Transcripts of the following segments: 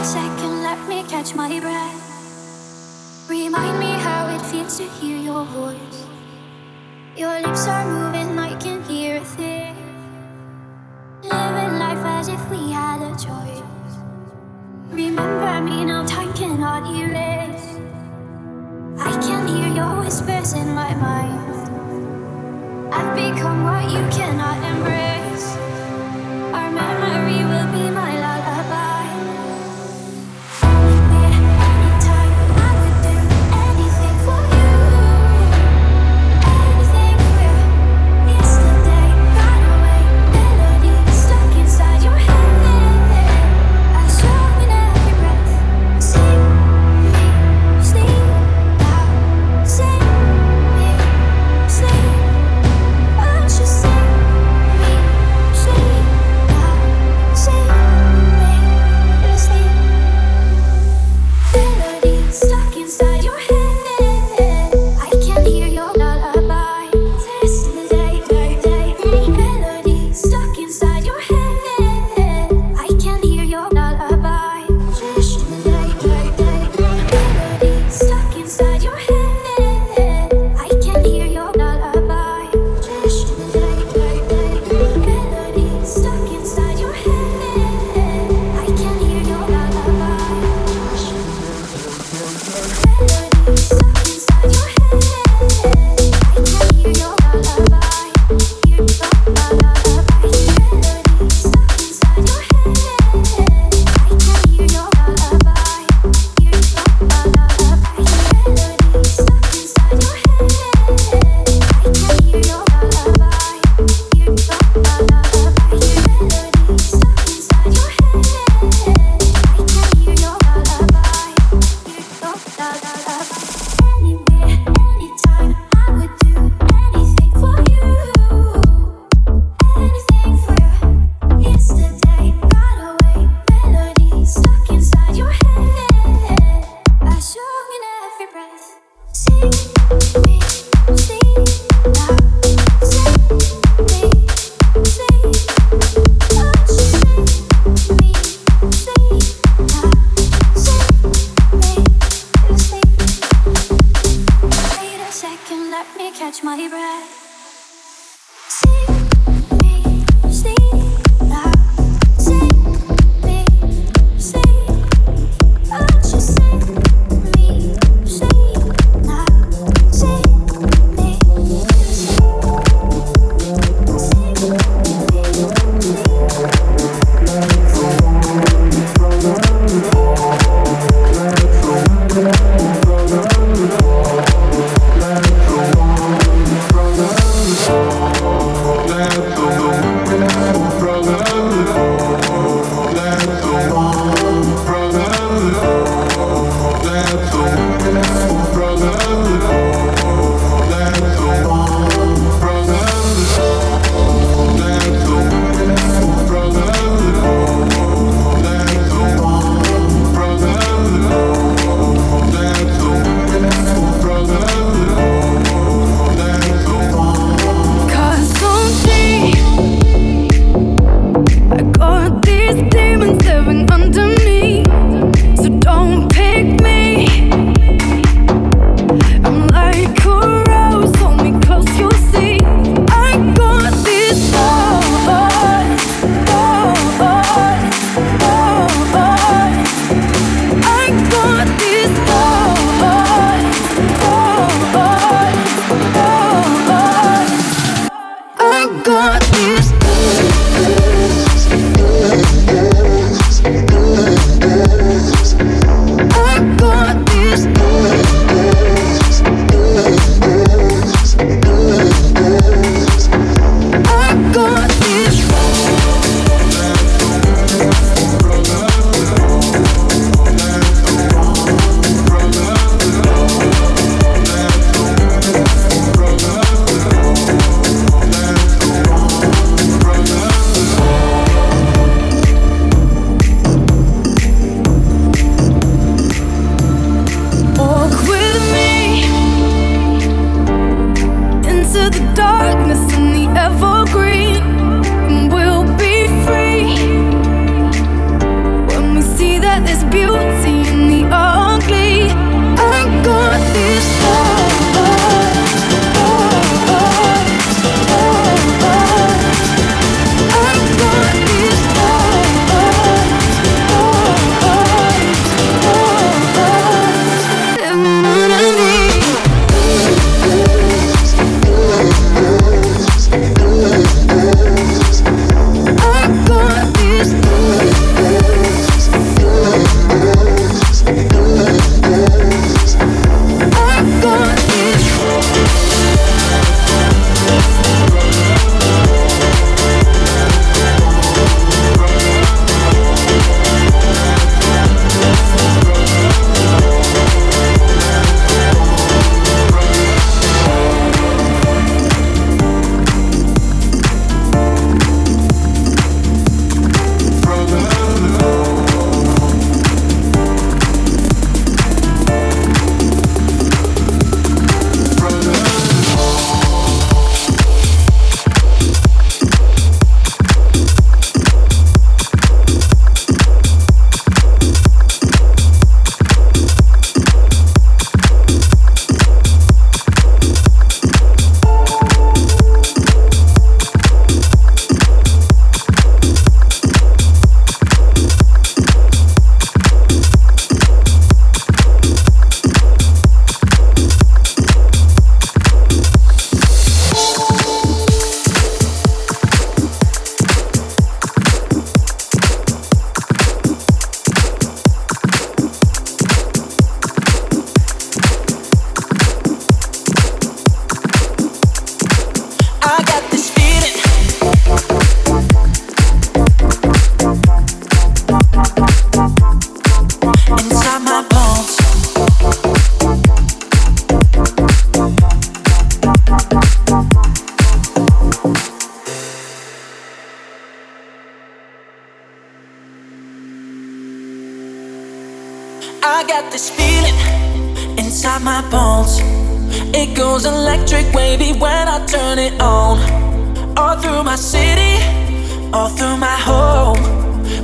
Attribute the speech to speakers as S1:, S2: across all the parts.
S1: a second, let me catch my breath. Remind me how it feels to hear your voice. Your lips are moving, I can hear a thing. Living life as if we had a choice. Remember me now, time cannot erase. I can hear your whispers in my mind. I've become what you cannot embrace.
S2: home.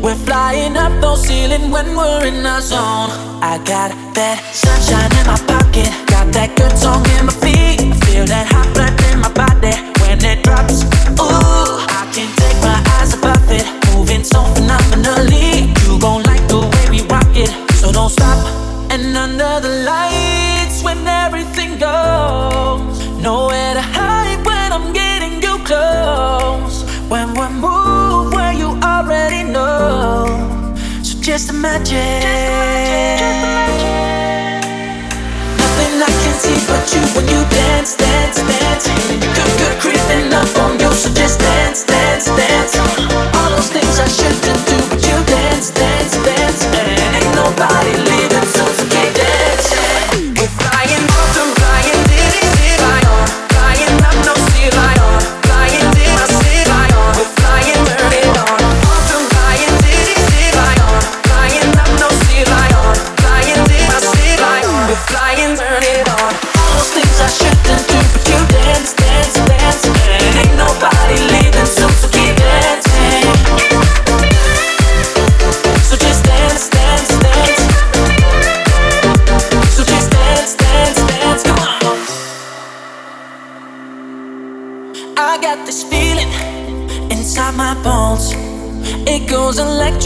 S2: We're flying up those ceiling when we're in our zone. I got that sunshine in my pocket, got that good song in my feet. Feel that hot blood in my body when it drops. Ooh, I can't take my eyes above it, moving so phenomenally. You gon' like the way we rock it, so don't stop. And under the lights, when everything goes, nowhere to hide. Just imagine. Just imagine. Nothing I can see but you when you dance, dance, dance. Good, good, creeping up on you, so just dance, dance, dance.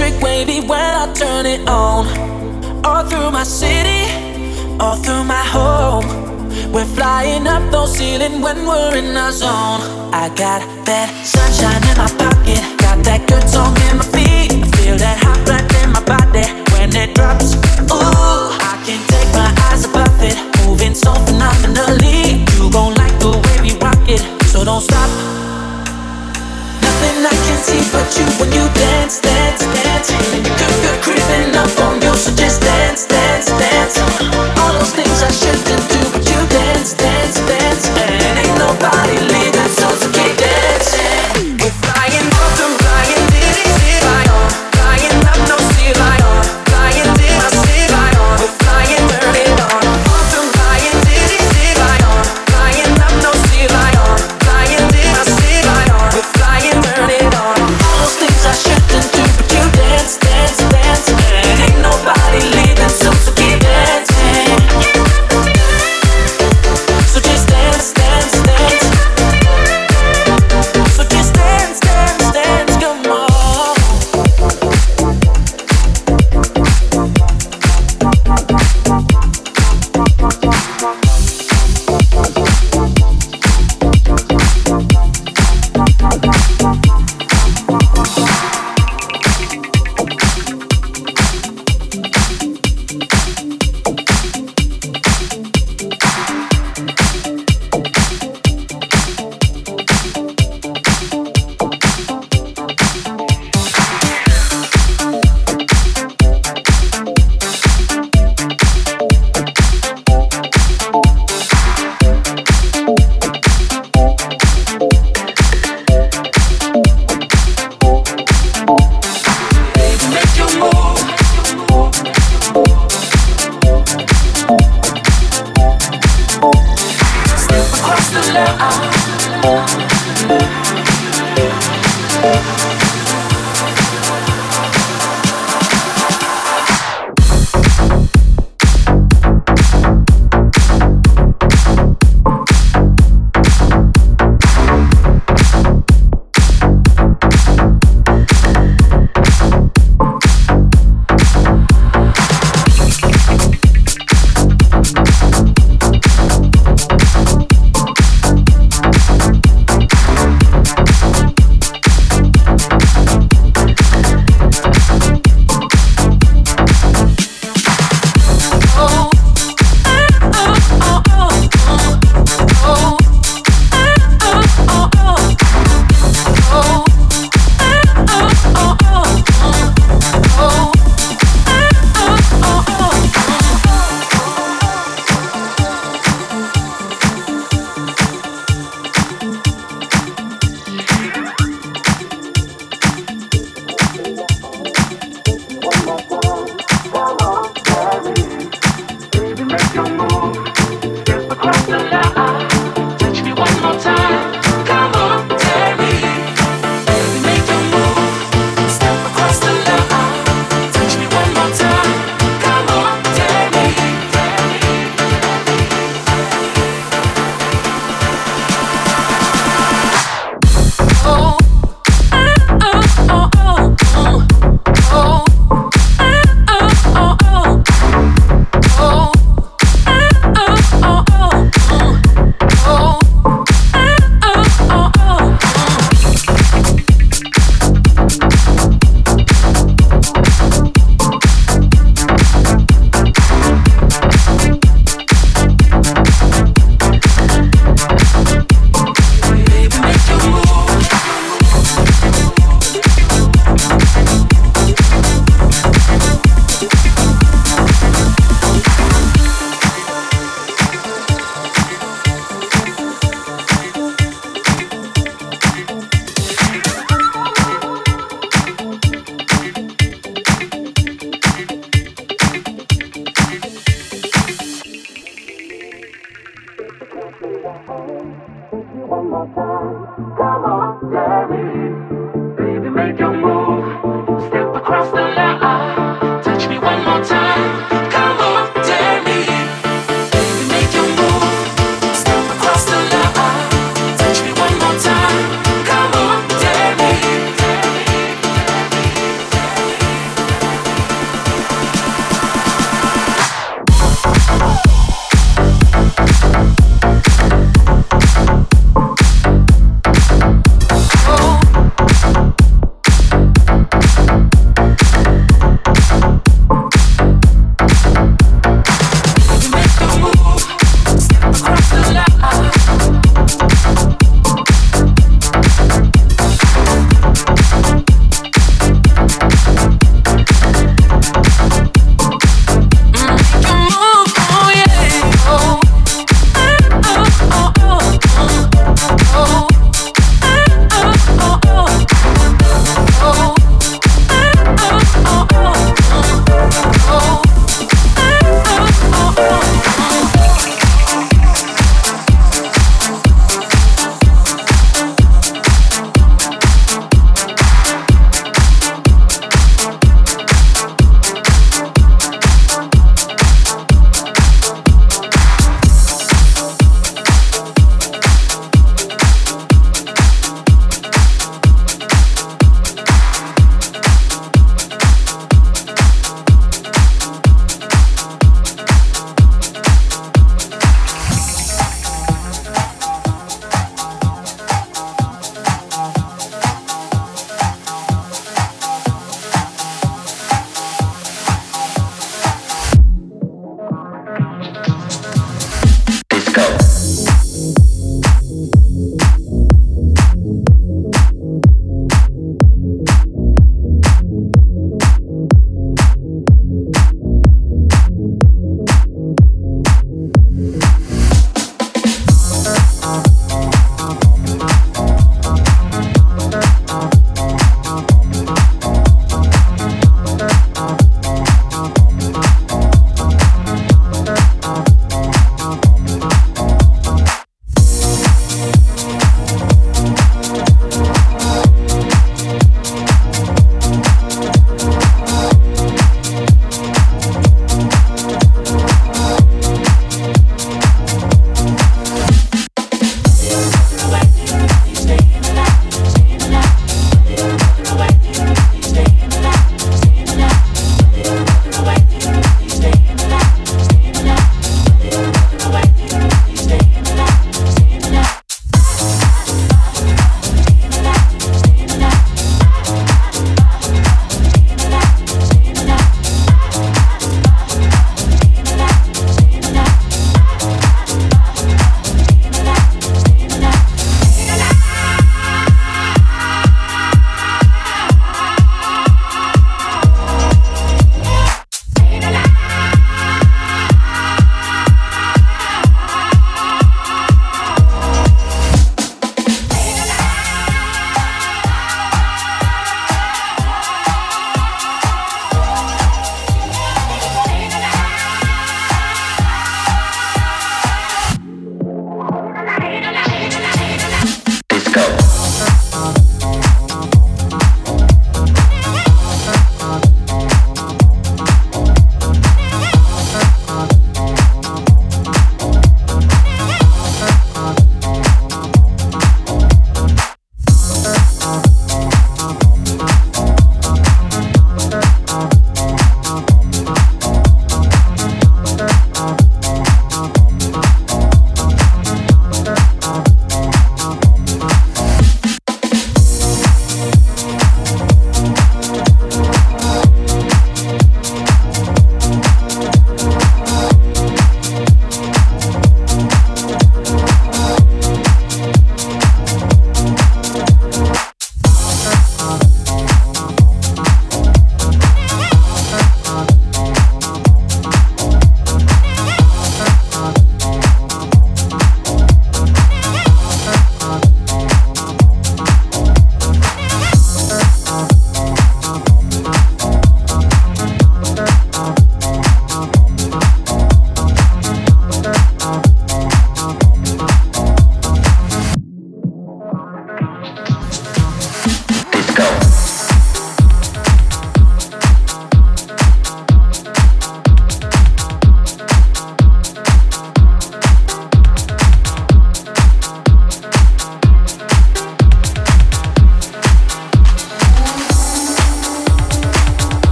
S2: electric wavy when I turn it on. All through my city, all through my home. We're flying up those ceilings when we're in our zone. I got that sunshine in my pocket, got that good song in my feet. I feel that hot blood in my body when it drops. Ooh, I can't take my eyes above it, moving so phenomenally. You gon' like the way we rock it, so don't stop. Nothing I can see but you when you dance, dance, dance.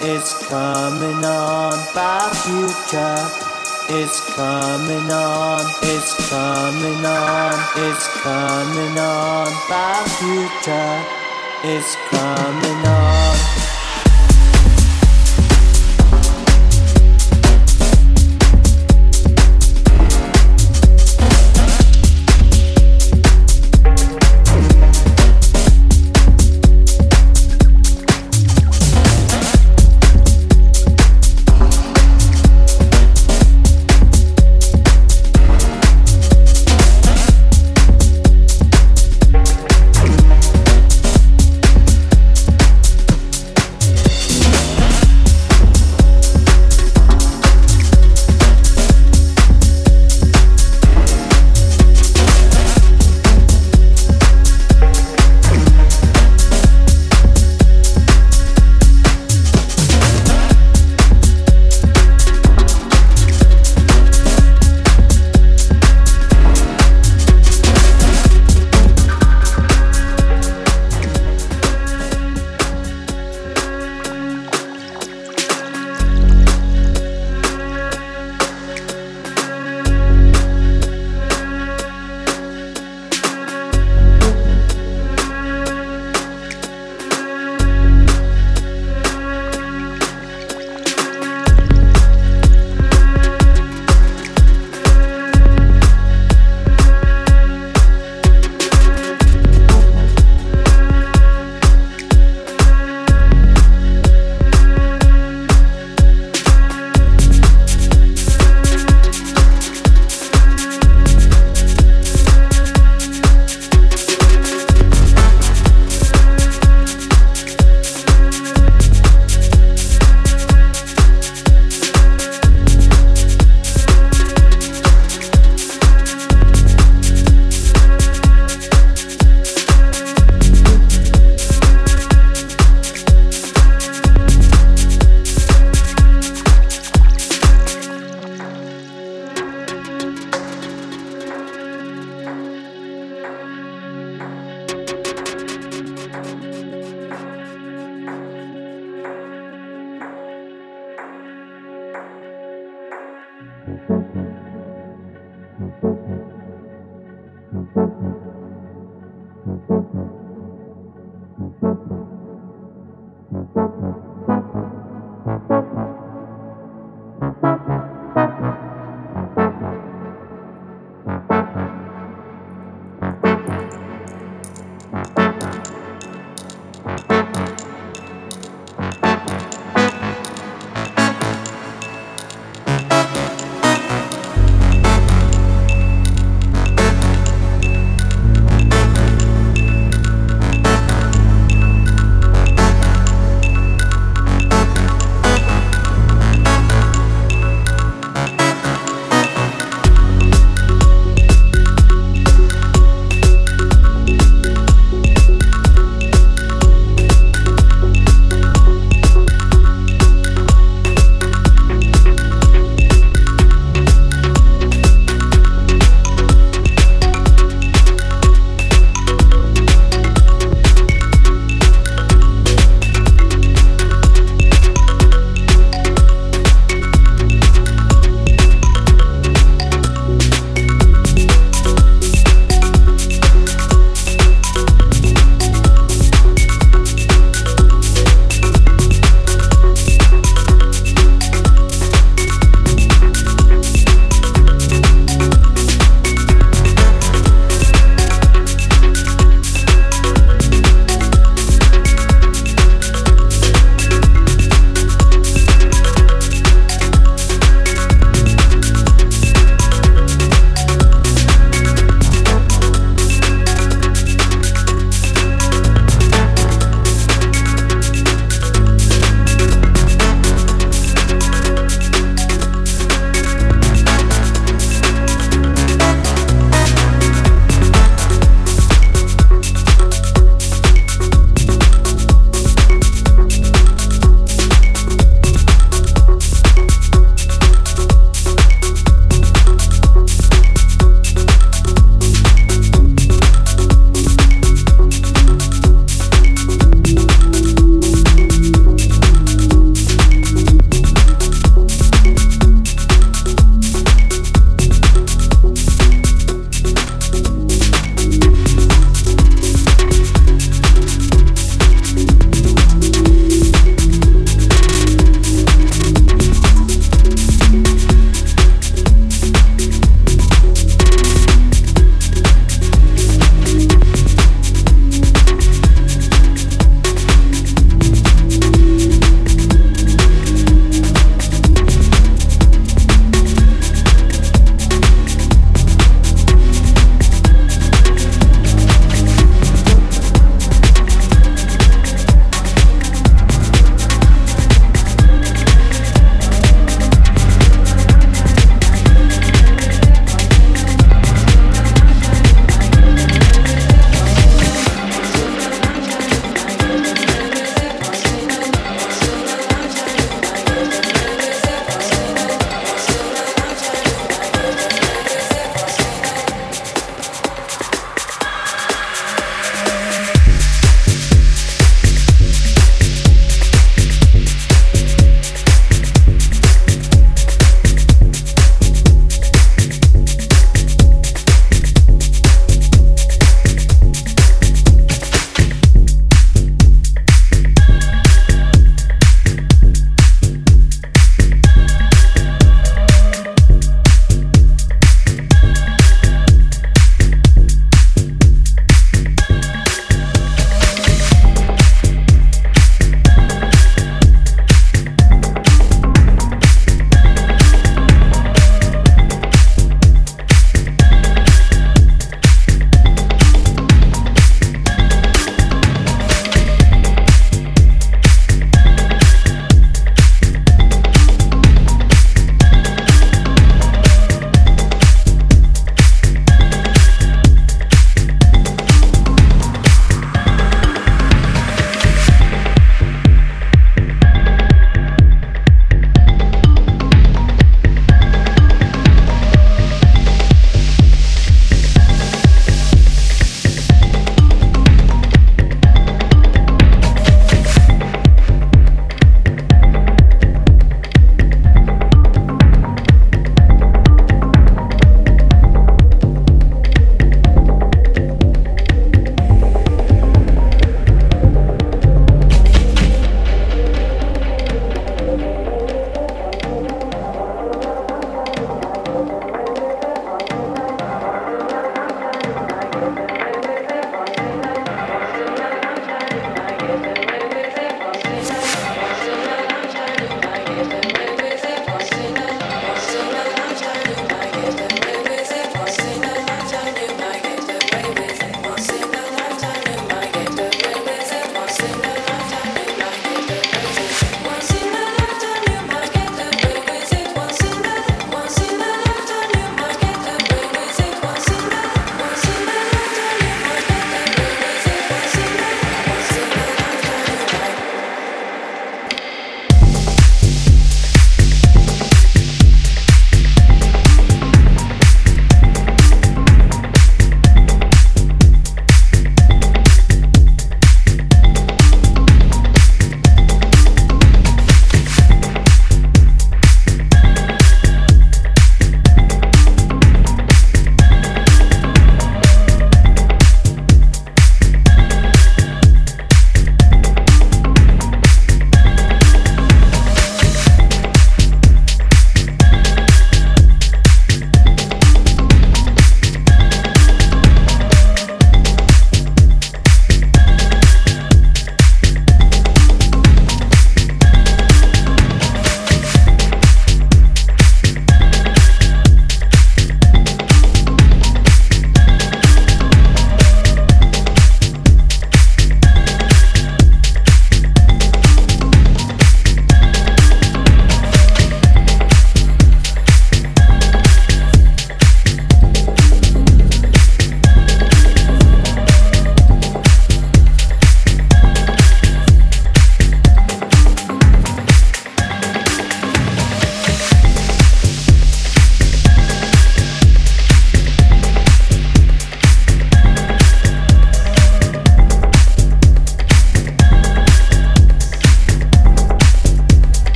S3: it's coming on by future. It's coming on, it's coming on, it's coming on by future. It's coming on.